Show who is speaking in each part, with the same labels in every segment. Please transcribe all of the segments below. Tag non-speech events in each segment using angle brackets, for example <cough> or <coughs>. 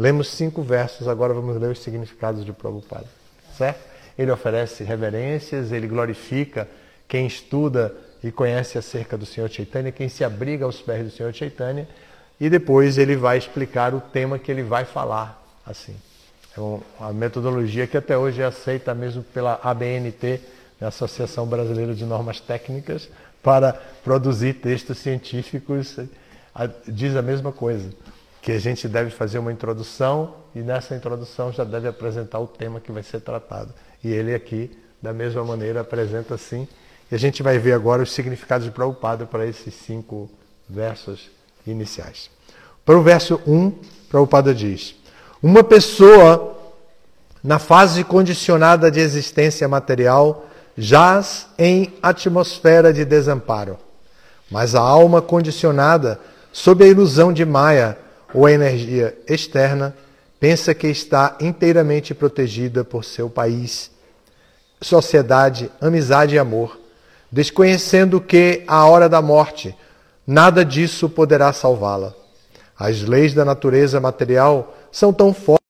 Speaker 1: Lemos cinco versos, agora vamos ler os significados de Prabhupada. Certo? Ele oferece reverências, ele glorifica quem estuda e conhece acerca do Senhor Chaitanya, quem se abriga aos pés do Senhor Chaitanya, e depois ele vai explicar o tema que ele vai falar assim. É uma metodologia que até hoje é aceita mesmo pela ABNT, né, Associação Brasileira de Normas Técnicas, para produzir textos científicos, diz a mesma coisa, que a gente deve fazer uma introdução e nessa introdução já deve apresentar o tema que vai ser tratado. E ele aqui, da mesma maneira, apresenta assim. E a gente vai ver agora os significados de Prabhupada para esses cinco versos iniciais. Para o verso 1, Prabhupada diz: Uma pessoa na fase condicionada de existência material jaz em atmosfera de desamparo. Mas a alma condicionada, sob a ilusão de Maya ou energia externa, pensa que está inteiramente protegida por seu país, sociedade, amizade e amor, desconhecendo que, à hora da morte, nada disso poderá salvá-la. As leis da natureza material são tão fortes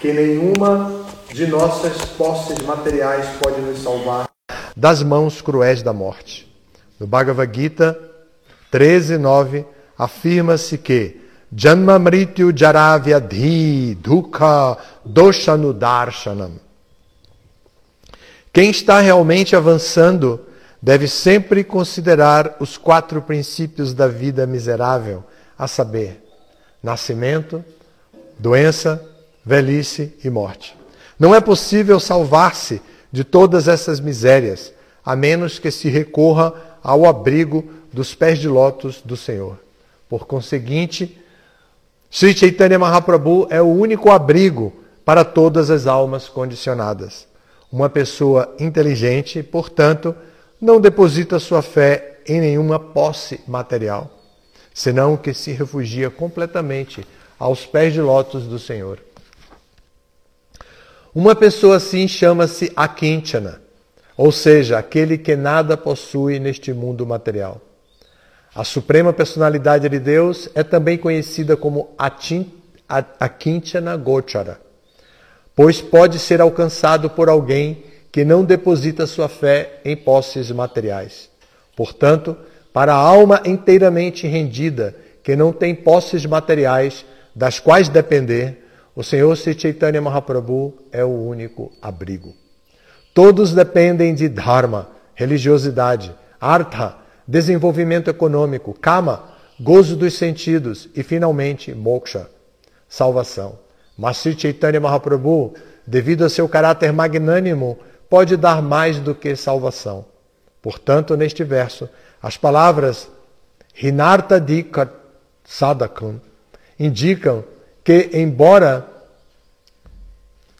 Speaker 1: que nenhuma de nossas posses materiais pode nos salvar das mãos cruéis da morte. No Bhagavad Gita 13:9 afirma-se que Janma Mrityu Jaravyadhi Dukha Doshanudarshanam. Quem está realmente avançando deve sempre considerar os quatro princípios da vida miserável, a saber, nascimento, doença, velhice e morte. Não é possível salvar-se de todas essas misérias, a menos que se recorra ao abrigo dos pés de lótus do Senhor. Por conseguinte, Sri Chaitanya Mahaprabhu é o único abrigo para todas as almas condicionadas. Uma pessoa inteligente, portanto, não deposita sua fé em nenhuma posse material, senão que se refugia completamente aos pés de lótus do Senhor. Uma pessoa assim chama-se Akinchana, ou seja, aquele que nada possui neste mundo material. A suprema personalidade de Deus é também conhecida como Akinchana Gochara, pois pode ser alcançado por alguém que não deposita sua fé em posses materiais. Portanto, para a alma inteiramente rendida, que não tem posses materiais das quais depender, o Senhor Sri Chaitanya Mahaprabhu é o único abrigo. Todos dependem de Dharma, religiosidade, Artha, desenvolvimento econômico, Kama, gozo dos sentidos e, finalmente, Moksha, salvação. Mas Sri Chaitanya Mahaprabhu, devido a seu caráter magnânimo, pode dar mais do que salvação. Portanto, neste verso, as palavras Hinartha Dika Sadakam indicam que, embora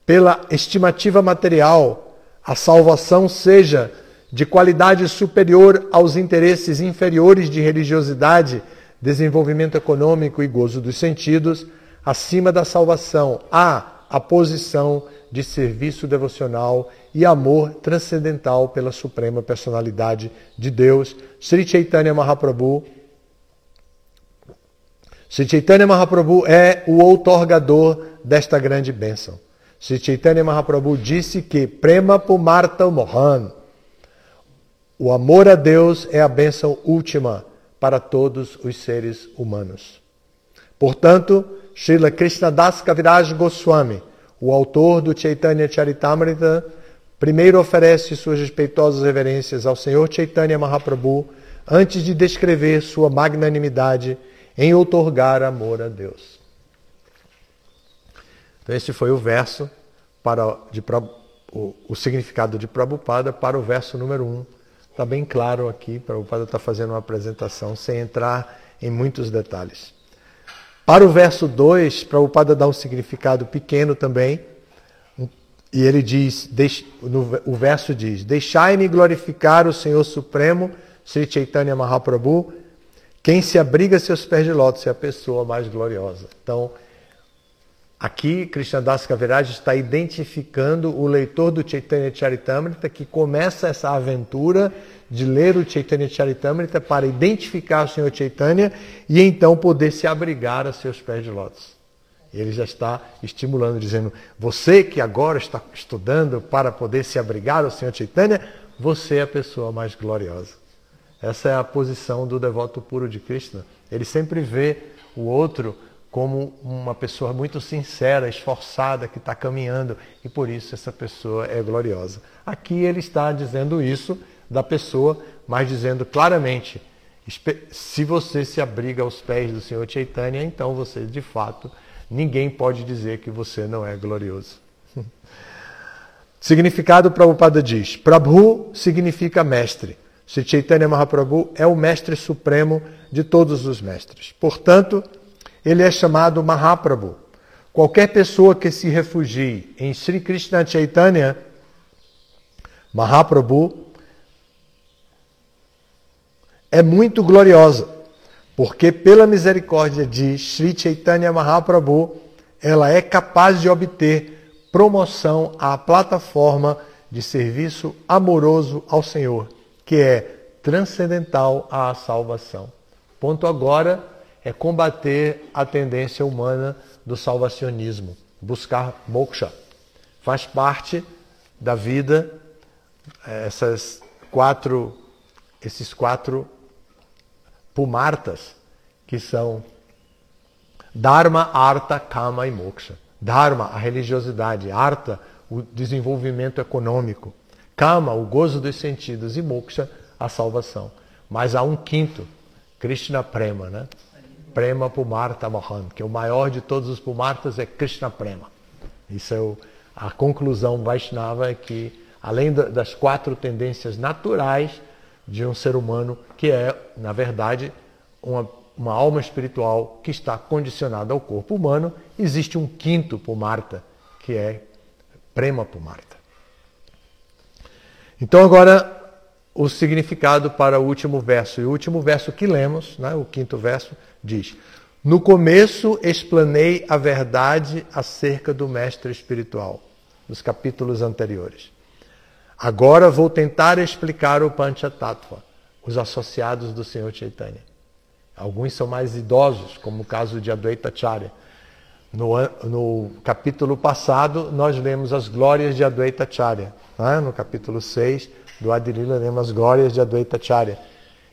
Speaker 1: pela estimativa material a salvação seja de qualidade superior aos interesses inferiores de religiosidade, desenvolvimento econômico e gozo dos sentidos, acima da salvação há a posição de serviço devocional e amor transcendental pela suprema personalidade de Deus, Sri Chaitanya Mahaprabhu, Sri Chaitanya Mahaprabhu é o outorgador desta grande bênção. Sri Chaitanya Mahaprabhu disse que Prema Pumarta Mohan, o amor a Deus é a bênção última para todos os seres humanos. Portanto, Srila Krishnadas Kaviraj Goswami, o autor do Chaitanya Charitamrita, primeiro oferece suas respeitosas reverências ao Senhor Chaitanya Mahaprabhu antes de descrever sua magnanimidade em outorgar amor a Deus. Então, esse foi o verso para de, o, o, significado de Prabhupada para o verso número 1. Um. Está bem claro aqui, Prabhupada está fazendo uma apresentação sem entrar em muitos detalhes. Para o verso 2, Prabhupada dá um significado pequeno também, e ele diz, o verso diz, Deixai-me glorificar o Senhor Supremo, Sri Chaitanya Mahaprabhu, quem se abriga seus pés de lótus é a pessoa mais gloriosa. Então, aqui Krishnadas Kaviraj está identificando o leitor do Chaitanya Charitamrita que começa essa aventura de ler o Chaitanya Charitamrita para identificar o Senhor Chaitanya e então poder se abrigar a seus pés de lótus. Ele já está estimulando, dizendo: você que agora está estudando para poder se abrigar ao Senhor Chaitanya, você é a pessoa mais gloriosa. Essa é a posição do devoto puro de Krishna. Ele sempre vê o outro como uma pessoa muito sincera, esforçada, que está caminhando e por isso essa pessoa é gloriosa. Aqui ele está dizendo isso da pessoa, mas dizendo claramente: se você se abriga aos pés do Senhor Chaitanya, então você de fato ninguém pode dizer que você não é glorioso. <laughs> Significado Prabhupada diz: Prabhu significa mestre. Sri Chaitanya Mahaprabhu é o mestre supremo de todos os mestres. Portanto, ele é chamado Mahaprabhu. Qualquer pessoa que se refugie em Sri Krishna Chaitanya Mahaprabhu é muito gloriosa, porque pela misericórdia de Sri Chaitanya Mahaprabhu, ela é capaz de obter promoção à plataforma de serviço amoroso ao Senhor que é transcendental à salvação. Ponto agora é combater a tendência humana do salvacionismo, buscar moksha. Faz parte da vida eh, essas quatro, esses quatro pumartas, que são Dharma, Artha, Kama e Moksha. Dharma, a religiosidade. Artha, o desenvolvimento econômico. Kama, o gozo dos sentidos, e Moksha, a salvação. Mas há um quinto, Krishna Prema, né? Prema Pumarta Mohan, que é o maior de todos os Pumartas é Krishna Prema. Isso é o, a conclusão Vaishnava é que, além das quatro tendências naturais de um ser humano, que é, na verdade, uma, uma alma espiritual que está condicionada ao corpo humano, existe um quinto Pumarta, que é Prema Pumarta. Então, agora, o significado para o último verso. E o último verso que lemos, né, o quinto verso, diz: No começo explanei a verdade acerca do mestre espiritual, nos capítulos anteriores. Agora vou tentar explicar o Panchatattva, os associados do Senhor Chaitanya. Alguns são mais idosos, como o caso de Advaita Charya. No, no capítulo passado, nós lemos as glórias de Advaita Charya. Né? No capítulo 6 do Adilila, lemos as glórias de Advaita Charya.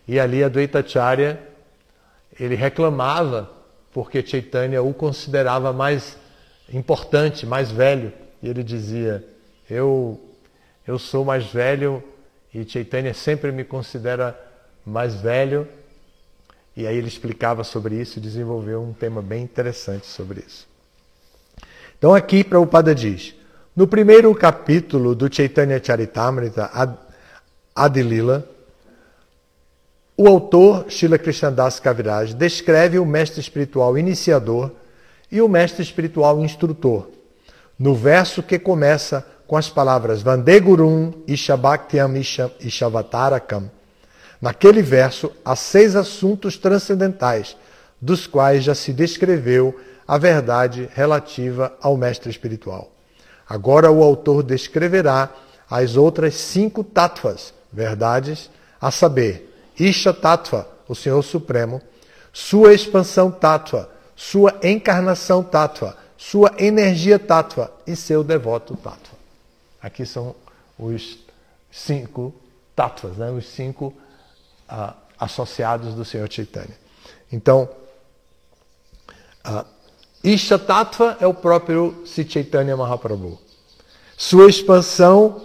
Speaker 1: E ali Advaita Charya, ele reclamava porque Chaitanya o considerava mais importante, mais velho. E ele dizia, eu, eu sou mais velho e Chaitanya sempre me considera mais velho. E aí ele explicava sobre isso e desenvolveu um tema bem interessante sobre isso. Então aqui Prabhupada diz, no primeiro capítulo do Chaitanya Charitamrita Adilila, o autor Srila Krishnadas Kaviraj descreve o mestre espiritual iniciador e o mestre espiritual instrutor, no verso que começa com as palavras Vandegurum Ishabhaktyam Ishavatarakam. Naquele verso, há seis assuntos transcendentais, dos quais já se descreveu a verdade relativa ao mestre espiritual. Agora o autor descreverá as outras cinco tattvas, verdades, a saber, Isha Tattva, o Senhor Supremo, sua expansão tattva, sua encarnação tattva, sua energia tattva e seu devoto tattva. Aqui são os cinco tattvas, né? os cinco associados do Senhor Chaitanya. Então, uh, Isha Tattva é o próprio Sri Chaitanya Mahaprabhu. Sua expansão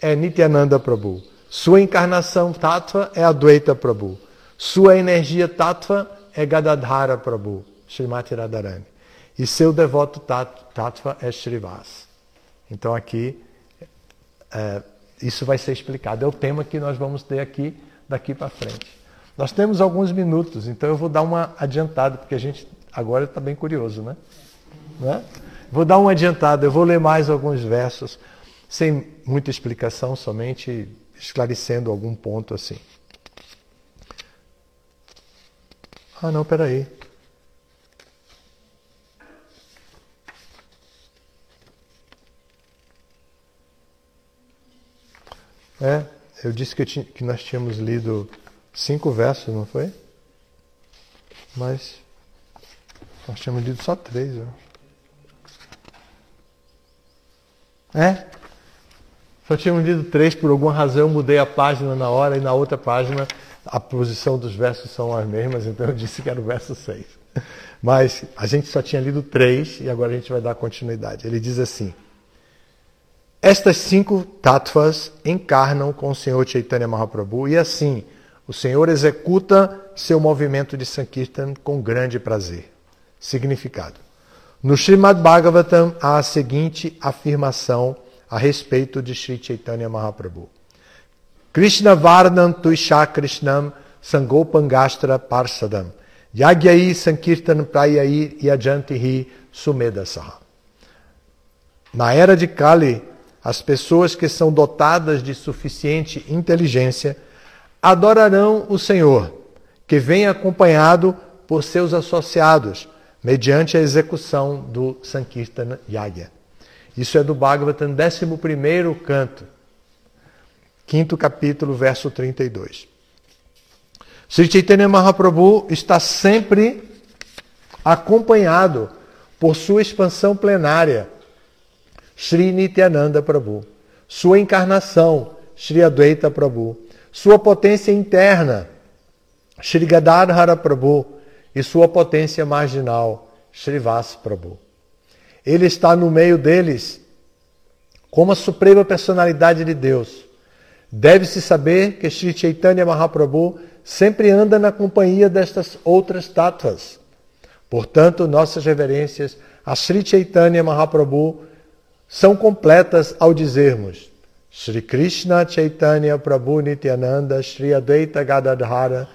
Speaker 1: é Nityananda Prabhu. Sua encarnação Tattva é Advaita Prabhu. Sua energia Tattva é Gadadhara Prabhu, Srimati Radharani. E seu devoto Tattva é Srivas. Então aqui, é, isso vai ser explicado. É o tema que nós vamos ter aqui daqui para frente. Nós temos alguns minutos, então eu vou dar uma adiantada, porque a gente Agora está bem curioso, né? né? Vou dar uma adiantada, eu vou ler mais alguns versos, sem muita explicação, somente esclarecendo algum ponto assim. Ah, não, peraí. É, eu disse que, eu tinha, que nós tínhamos lido cinco versos, não foi? Mas nós tínhamos lido só três. Viu? É? Só tínhamos lido três, por alguma razão eu mudei a página na hora e na outra página a posição dos versos são as mesmas, <laughs> então eu disse que era o verso seis. Mas a gente só tinha lido três e agora a gente vai dar continuidade. Ele diz assim. Estas cinco tattvas encarnam com o Senhor Chaitanya Mahaprabhu e assim o Senhor executa seu movimento de Sankirtan com grande prazer. Significado. No Srimad Bhagavatam há a seguinte afirmação a respeito de Sri Chaitanya Mahaprabhu. Krishna Varnam Tuisha Krishnam Sangopangastra Parsadam Yagyai Sankirtan Prayai Yajantihi Sumedasaha. Na era de Kali, as pessoas que são dotadas de suficiente inteligência adorarão o Senhor, que vem acompanhado por seus associados, mediante a execução do Sankirtan Yagya. Isso é do Bhagavatam, 11 canto, quinto capítulo, verso 32. Sri Chaitanya Mahaprabhu está sempre acompanhado por sua expansão plenária, Sri Nityananda Prabhu, sua encarnação, Sri Advaita Prabhu, sua potência interna, Sri Gadadhara Prabhu, e sua potência marginal, Srivas Prabhu. Ele está no meio deles como a suprema personalidade de Deus. Deve-se saber que Sri Chaitanya Mahaprabhu sempre anda na companhia destas outras tátuas. Portanto, nossas reverências a Sri Chaitanya Mahaprabhu são completas ao dizermos Sri Krishna Chaitanya Prabhu Nityananda Sri Advaita Gadadhara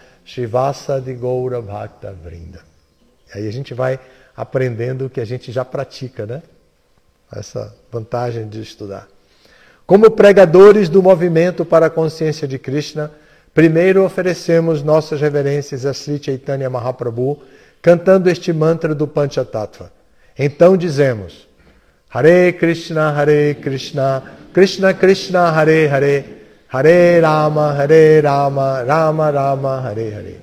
Speaker 1: Vasa de Goura Bhakta Vrinda. Aí a gente vai aprendendo o que a gente já pratica, né? Essa vantagem de estudar. Como pregadores do movimento para a consciência de Krishna, Primeiro oferecemos nossas reverências a Sri Chaitanya Mahaprabhu, cantando este mantra do Panchatattva. Então dizemos: Hare Krishna, Hare Krishna, Krishna Krishna, Hare Hare, Hare Rama, Hare Rama, Rama Rama, Hare Hare.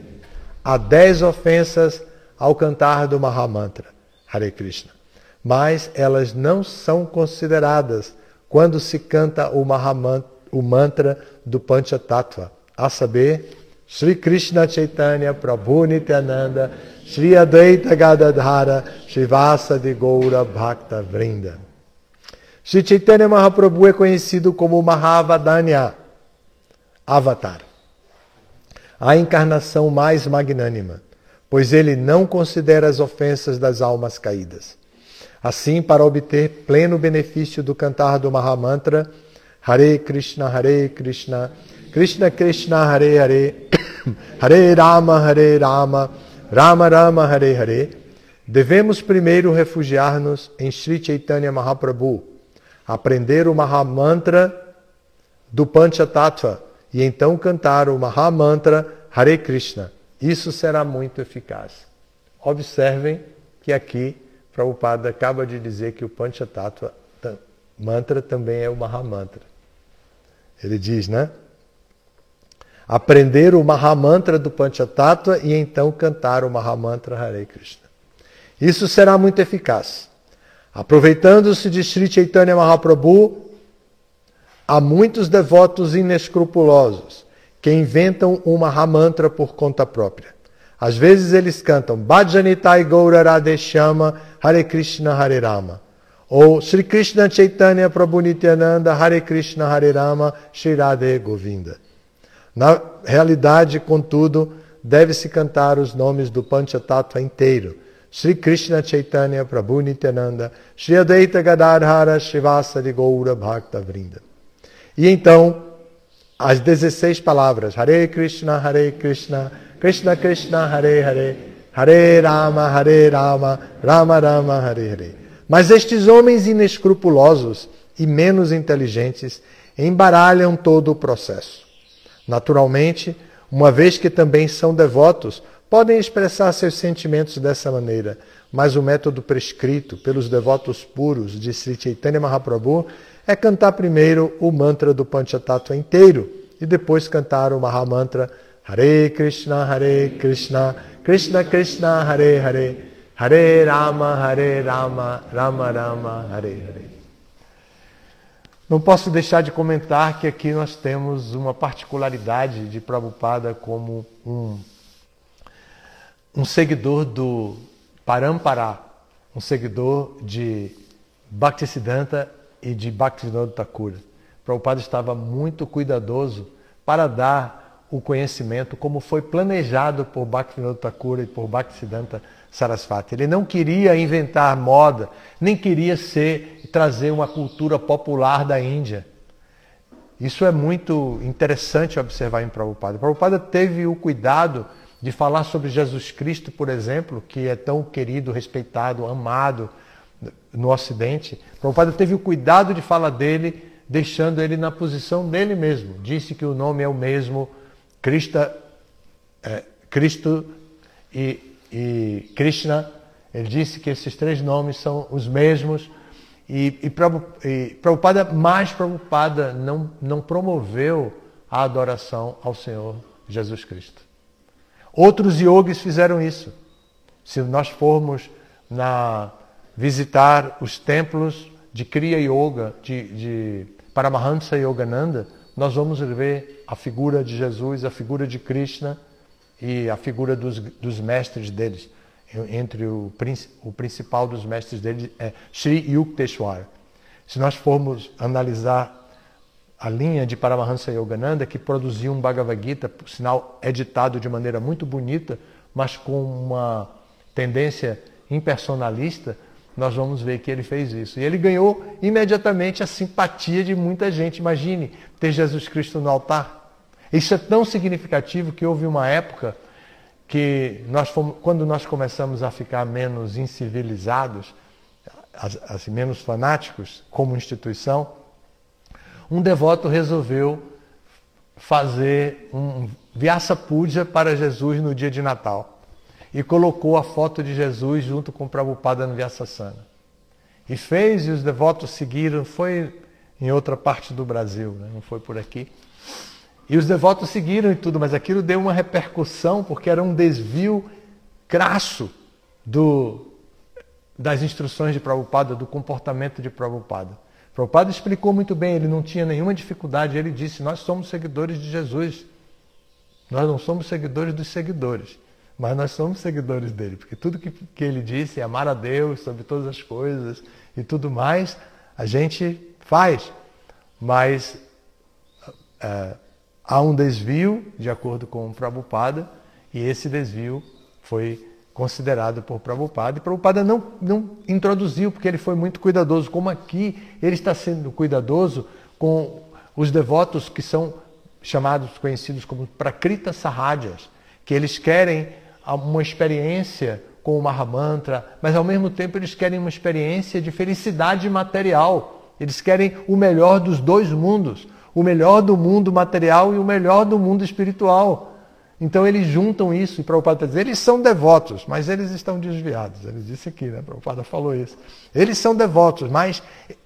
Speaker 1: Há dez ofensas ao cantar do Mahamantra, Hare Krishna, mas elas não são consideradas quando se canta o, o mantra do Panchatattva a saber, Sri Krishna Chaitanya Prabhu Nityananda, Sri Advaita Gadadhara, Vasa de Goura Bhakta Vrinda. Sri Chaitanya Mahaprabhu é conhecido como Mahavadanya, Avatar, a encarnação mais magnânima, pois ele não considera as ofensas das almas caídas. Assim, para obter pleno benefício do cantar do Mahamantra, Hare Krishna, Hare Krishna, Krishna Krishna Hare Hare, <coughs> Hare Rama Hare Rama, Rama Rama Hare Hare, devemos primeiro refugiar-nos em Sri Chaitanya Mahaprabhu, aprender o Mahamantra do Panchatattva e então cantar o Mahamantra Hare Krishna. Isso será muito eficaz. Observem que aqui Prabhupada acaba de dizer que o Panchatattva mantra também é o Mahamantra. Ele diz, né? Aprender o Mahamantra do Panchatattva e então cantar o Mahamantra Hare Krishna. Isso será muito eficaz. Aproveitando-se de Sri Chaitanya Mahaprabhu, há muitos devotos inescrupulosos que inventam um Mahamantra por conta própria. Às vezes eles cantam Bhajanitai Gaura Radeshama Hare Krishna Hare Rama. Ou Sri Krishna Chaitanya Prabhu Nityananda Hare Krishna Hare Rama Shri Radhe Govinda. Na realidade, contudo, deve-se cantar os nomes do Panchatattva inteiro. Sri Krishna Chaitanya Prabhu Nityananda, Sri Advaita Gadadhara Srivasa Goura Bhakta Vrinda. E então, as 16 palavras, Hare Krishna, Hare Krishna, Krishna Krishna, Hare Hare, Hare Rama, Hare Rama, Rama Rama, Hare Hare. Mas estes homens inescrupulosos e menos inteligentes embaralham todo o processo. Naturalmente, uma vez que também são devotos, podem expressar seus sentimentos dessa maneira, mas o método prescrito pelos devotos puros de Sri Chaitanya Mahaprabhu é cantar primeiro o mantra do Panchatattva inteiro e depois cantar o Mahamantra Hare Krishna, Hare Krishna, Krishna Krishna, Hare Hare, Hare Rama, Hare Rama, Rama Rama, Hare Hare. Não posso deixar de comentar que aqui nós temos uma particularidade de Prabhupada como um, um seguidor do Parampara, um seguidor de Bhaktisiddhanta e de Bhaktivinoda Thakura. Prabhupada estava muito cuidadoso para dar o conhecimento como foi planejado por Bhaktivinoda Thakura e por Bhaktisiddhanta Sarasvati. Ele não queria inventar moda, nem queria ser trazer uma cultura popular da Índia. Isso é muito interessante observar em Prabhupada. Prabhupada teve o cuidado de falar sobre Jesus Cristo, por exemplo, que é tão querido, respeitado, amado no Ocidente. Prabhupada teve o cuidado de falar dele, deixando ele na posição dele mesmo. Disse que o nome é o mesmo, Krista, é, Cristo e e Krishna, ele disse que esses três nomes são os mesmos. E, e, Prabhupada, mais Prabhupada, não, não promoveu a adoração ao Senhor Jesus Cristo. Outros yogis fizeram isso. Se nós formos na, visitar os templos de Kriya Yoga, de, de Paramahansa Yogananda, nós vamos ver a figura de Jesus, a figura de Krishna e a figura dos, dos mestres deles. Entre o, o principal dos mestres deles é Sri Yukteswar. Se nós formos analisar a linha de Paramahansa Yogananda, que produziu um Bhagavad Gita, por sinal editado de maneira muito bonita, mas com uma tendência impersonalista, nós vamos ver que ele fez isso. E ele ganhou imediatamente a simpatia de muita gente. Imagine ter Jesus Cristo no altar. Isso é tão significativo que houve uma época que nós fomos, quando nós começamos a ficar menos incivilizados, assim, menos fanáticos como instituição, um devoto resolveu fazer um Vyasa Puja para Jesus no dia de Natal e colocou a foto de Jesus junto com o Prabhupada no Vyasasana. E fez e os devotos seguiram, foi em outra parte do Brasil, né? não foi por aqui. E os devotos seguiram e tudo, mas aquilo deu uma repercussão porque era um desvio crasso do, das instruções de Prabhupada, do comportamento de Prabhupada. Prabhupada explicou muito bem, ele não tinha nenhuma dificuldade, ele disse: Nós somos seguidores de Jesus. Nós não somos seguidores dos seguidores, mas nós somos seguidores dele, porque tudo que, que ele disse, amar a Deus sobre todas as coisas e tudo mais, a gente faz. Mas. Uh, há um desvio, de acordo com o Prabhupada, e esse desvio foi considerado por Prabhupada. E Prabhupada não, não introduziu, porque ele foi muito cuidadoso. Como aqui ele está sendo cuidadoso com os devotos que são chamados, conhecidos como Prakrita Sahajas, que eles querem uma experiência com o Mahamantra, mas ao mesmo tempo eles querem uma experiência de felicidade material. Eles querem o melhor dos dois mundos o melhor do mundo material e o melhor do mundo espiritual. Então eles juntam isso, e Prabhupada diz, eles são devotos, mas eles estão desviados. Ele disse aqui, né? Prabhupada falou isso. Eles são devotos, mas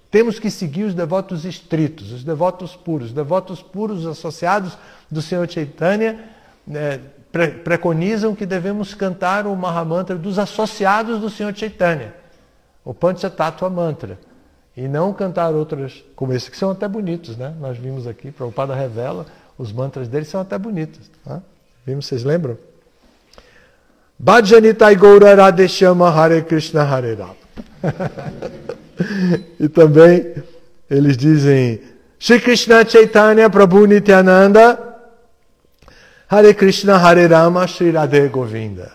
Speaker 1: temos que seguir os devotos estritos, os devotos puros. Os devotos puros associados do Senhor Chaitanya né, pre preconizam que devemos cantar o Mahamantra dos associados do Senhor Chaitanya, o Panchatattva Mantra. E não cantar outras como esse, que são até bonitos, né? Nós vimos aqui, Prabhupada revela, os mantras dele são até bonitos. Né? Vimos, vocês lembram? Bhajanitai Gaura Radeshama Hare Krishna Hare Rama. <laughs> e também eles dizem Shri Krishna Chaitanya Prabhu Nityananda Hare Krishna Hare Rama Shri Radhe Govinda.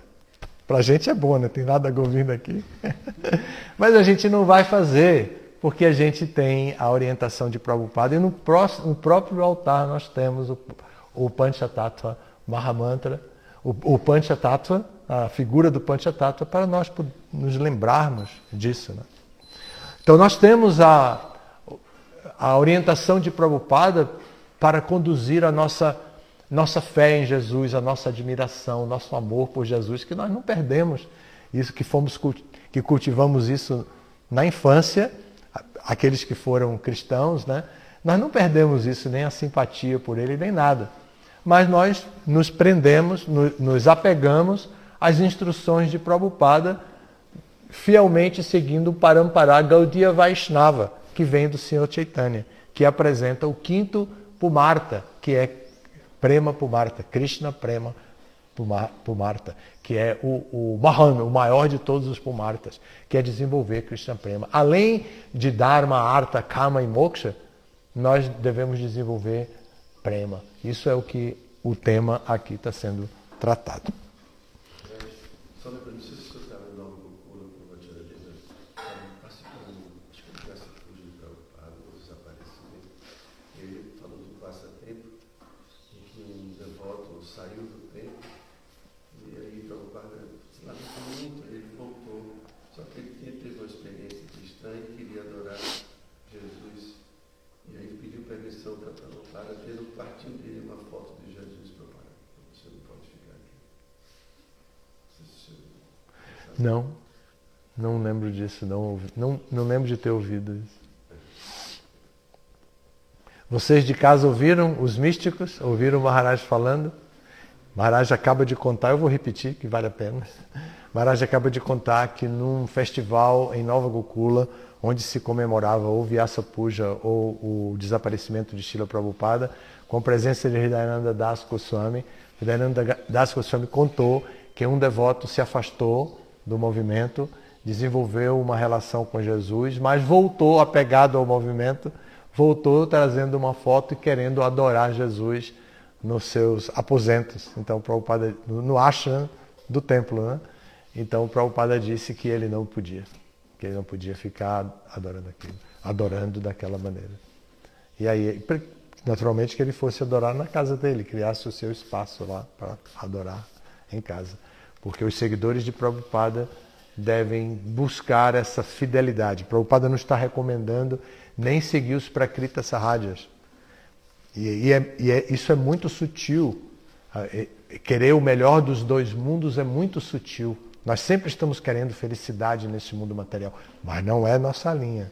Speaker 1: Pra gente é bom, né? Tem nada Govinda aqui. <laughs> Mas a gente não vai fazer porque a gente tem a orientação de Prabhupada e no, próximo, no próprio altar nós temos o, o Panchatattva Mahamantra, o, o Panchatattva, a figura do Panchatattva, para nós nos lembrarmos disso. Né? Então nós temos a, a orientação de Prabhupada para conduzir a nossa, nossa fé em Jesus, a nossa admiração, o nosso amor por Jesus, que nós não perdemos isso, que fomos que cultivamos isso na infância aqueles que foram cristãos, né? Nós não perdemos isso, nem a simpatia por ele, nem nada. Mas nós nos prendemos, nos apegamos às instruções de Prabhupada, fielmente seguindo o Parampara Gaudiya Vaishnava, que vem do Senhor Chaitanya, que apresenta o quinto Pumarta, que é Prema Pumarta, Krishna Prema Pumarta, que é o, o o maior de todos os Pumartas, que é desenvolver Krishna Prema. Além de Dharma, Artha, Kama e Moksha, nós devemos desenvolver Prema. Isso é o que o tema aqui está sendo tratado. Não, não lembro disso, não, não, não lembro de ter ouvido isso. Vocês de casa ouviram os místicos? Ouviram o Maharaj falando? Maharaj acaba de contar, eu vou repetir que vale a pena. <laughs> Maharaj acaba de contar que num festival em Nova Gokula, onde se comemorava ou Vyasa Puja ou o desaparecimento de Shila Prabhupada, com a presença de Hridayananda Das Goswami, Hridayananda Das Goswami contou que um devoto se afastou do movimento, desenvolveu uma relação com Jesus, mas voltou apegado ao movimento, voltou trazendo uma foto e querendo adorar Jesus nos seus aposentos. Então, no ashram do templo, né? Então, o Prabhupada disse que ele não podia, que ele não podia ficar adorando aquilo, adorando daquela maneira. E aí, naturalmente, que ele fosse adorar na casa dele, criasse o seu espaço lá para adorar em casa porque os seguidores de Prabhupada devem buscar essa fidelidade. Prabhupada não está recomendando nem seguir os Prakrita Sahajas. E, e, é, e é, isso é muito sutil. Ah, querer o melhor dos dois mundos é muito sutil. Nós sempre estamos querendo felicidade nesse mundo material, mas não é nossa linha.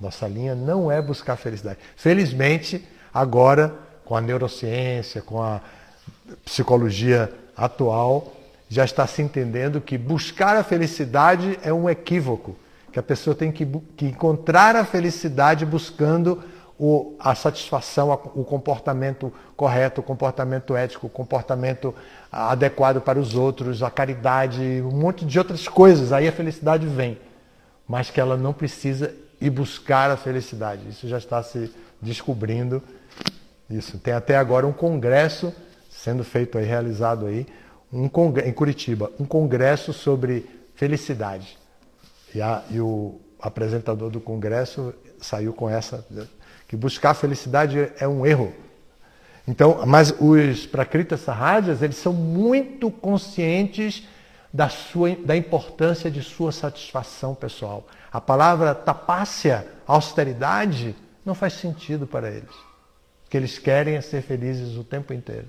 Speaker 1: Nossa linha não é buscar felicidade. Felizmente, agora, com a neurociência, com a psicologia atual, já está se entendendo que buscar a felicidade é um equívoco, que a pessoa tem que, que encontrar a felicidade buscando o, a satisfação, o comportamento correto, o comportamento ético, o comportamento adequado para os outros, a caridade, um monte de outras coisas. Aí a felicidade vem, mas que ela não precisa ir buscar a felicidade. Isso já está se descobrindo. Isso tem até agora um congresso sendo feito aí, realizado aí, um em Curitiba, um congresso sobre felicidade. E, a, e, o apresentador do congresso saiu com essa, que buscar felicidade é um erro. Então, mas os Prakrita Sahajas, eles são muito conscientes da, sua, da importância de sua satisfação pessoal. A palavra tapácia, austeridade, não faz sentido para eles. O que eles querem é ser felizes o tempo inteiro.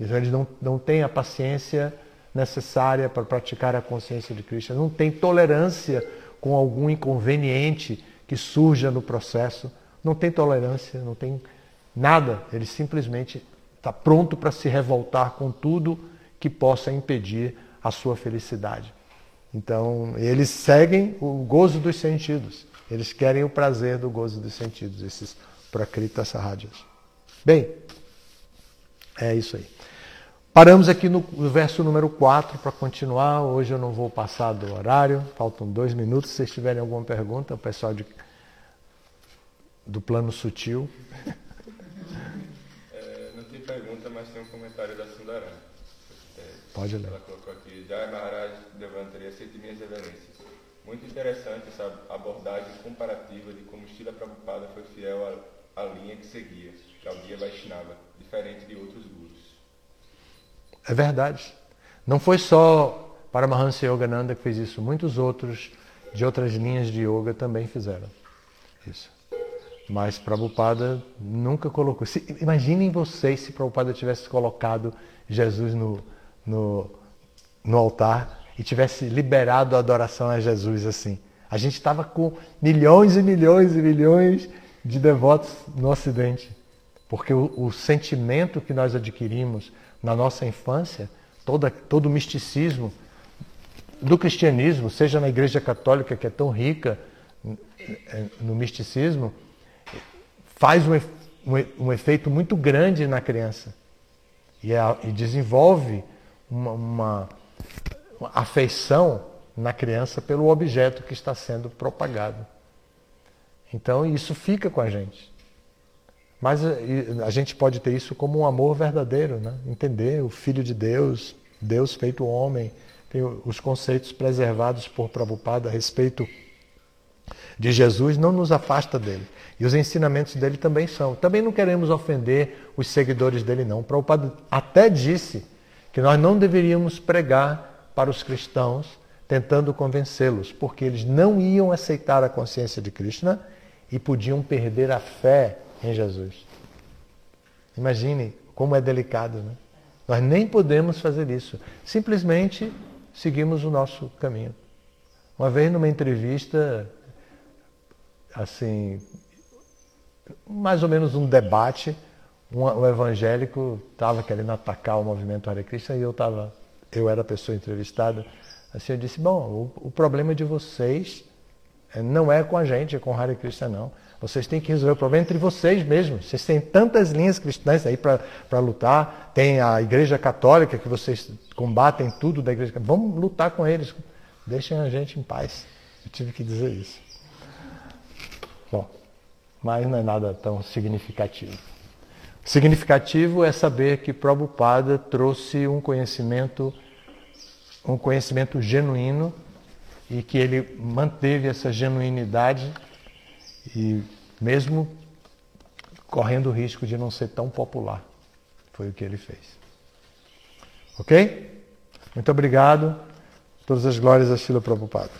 Speaker 1: Então eles não, não têm a paciência necessária para praticar a consciência de Krishna, não têm tolerância com algum inconveniente que surja no processo, não tem tolerância, não tem nada, ele simplesmente está pronto para se revoltar com tudo que possa impedir a sua felicidade. Então, eles seguem o gozo dos sentidos. Eles querem o prazer do gozo dos sentidos, esses prakrita sahajas. Bem, é isso aí. Paramos aqui no verso número 4 para continuar. Hoje eu não vou passar do horário, faltam dois minutos. Se vocês tiverem alguma pergunta, o pessoal de, do plano sutil. <laughs>
Speaker 2: É, não tem pergunta, mas tem um comentário da Sundaram. É,
Speaker 1: Pode ler.
Speaker 2: Ela colocou aqui: Jai Maharaj Devantaria, aceite minhas reverências. Muito interessante essa abordagem comparativa de como Stila Prabhupada foi fiel à, à linha que seguia, que é o Guia Vaishnava, diferente de outros gurus.
Speaker 1: É verdade. Não foi só para Mahansa Yogananda que fez isso, muitos outros de outras linhas de yoga também fizeram isso. Mas Prabhupada nunca colocou. Se, imaginem vocês se Prabhupada tivesse colocado Jesus no, no, no altar e tivesse liberado a adoração a Jesus assim. A gente estava com milhões e milhões e milhões de devotos no Ocidente. Porque o, o sentimento que nós adquirimos na nossa infância, toda, todo o misticismo do cristianismo, seja na Igreja Católica, que é tão rica no misticismo, faz um, um, um efeito muito grande na criança e, é, e desenvolve uma, uma afeição na criança pelo objeto que está sendo propagado. Então isso fica com a gente. Mas a gente pode ter isso como um amor verdadeiro, né? entender o Filho de Deus, Deus feito homem, tem os conceitos preservados por Prabhupada a respeito de Jesus, não nos afasta dele. E os ensinamentos dele também são. Também não queremos ofender os seguidores dele, não. Prabhupada até disse que nós não deveríamos pregar para os cristãos tentando convencê-los, porque eles não iam aceitar a consciência de Krishna e podiam perder a fé em Jesus. Imagine como é delicado, né? Nós nem podemos fazer isso. Simplesmente seguimos o nosso caminho. Uma vez numa entrevista, assim, mais ou menos um debate, um, um evangélico estava querendo atacar o movimento Hare Krishna e eu estava, eu era a pessoa entrevistada. Assim, eu disse, bom, o, o problema de vocês é, não é com a gente, é com Hare Krishna não. Vocês têm que resolver o problema entre vocês mesmos. Vocês têm tantas linhas cristãs aí para lutar. Tem a Igreja Católica, que vocês combatem tudo da Igreja Católica. Vamos lutar com eles. Deixem a gente em paz. Eu tive que dizer isso. Bom, mas não é nada tão significativo. Significativo é saber que Prabhupada trouxe um conhecimento, um conhecimento genuíno e que ele manteve essa genuinidade e mesmo correndo o risco de não ser tão popular. Foi o que ele fez. Ok? Muito obrigado. Todas as glórias a Sila Prabhupada.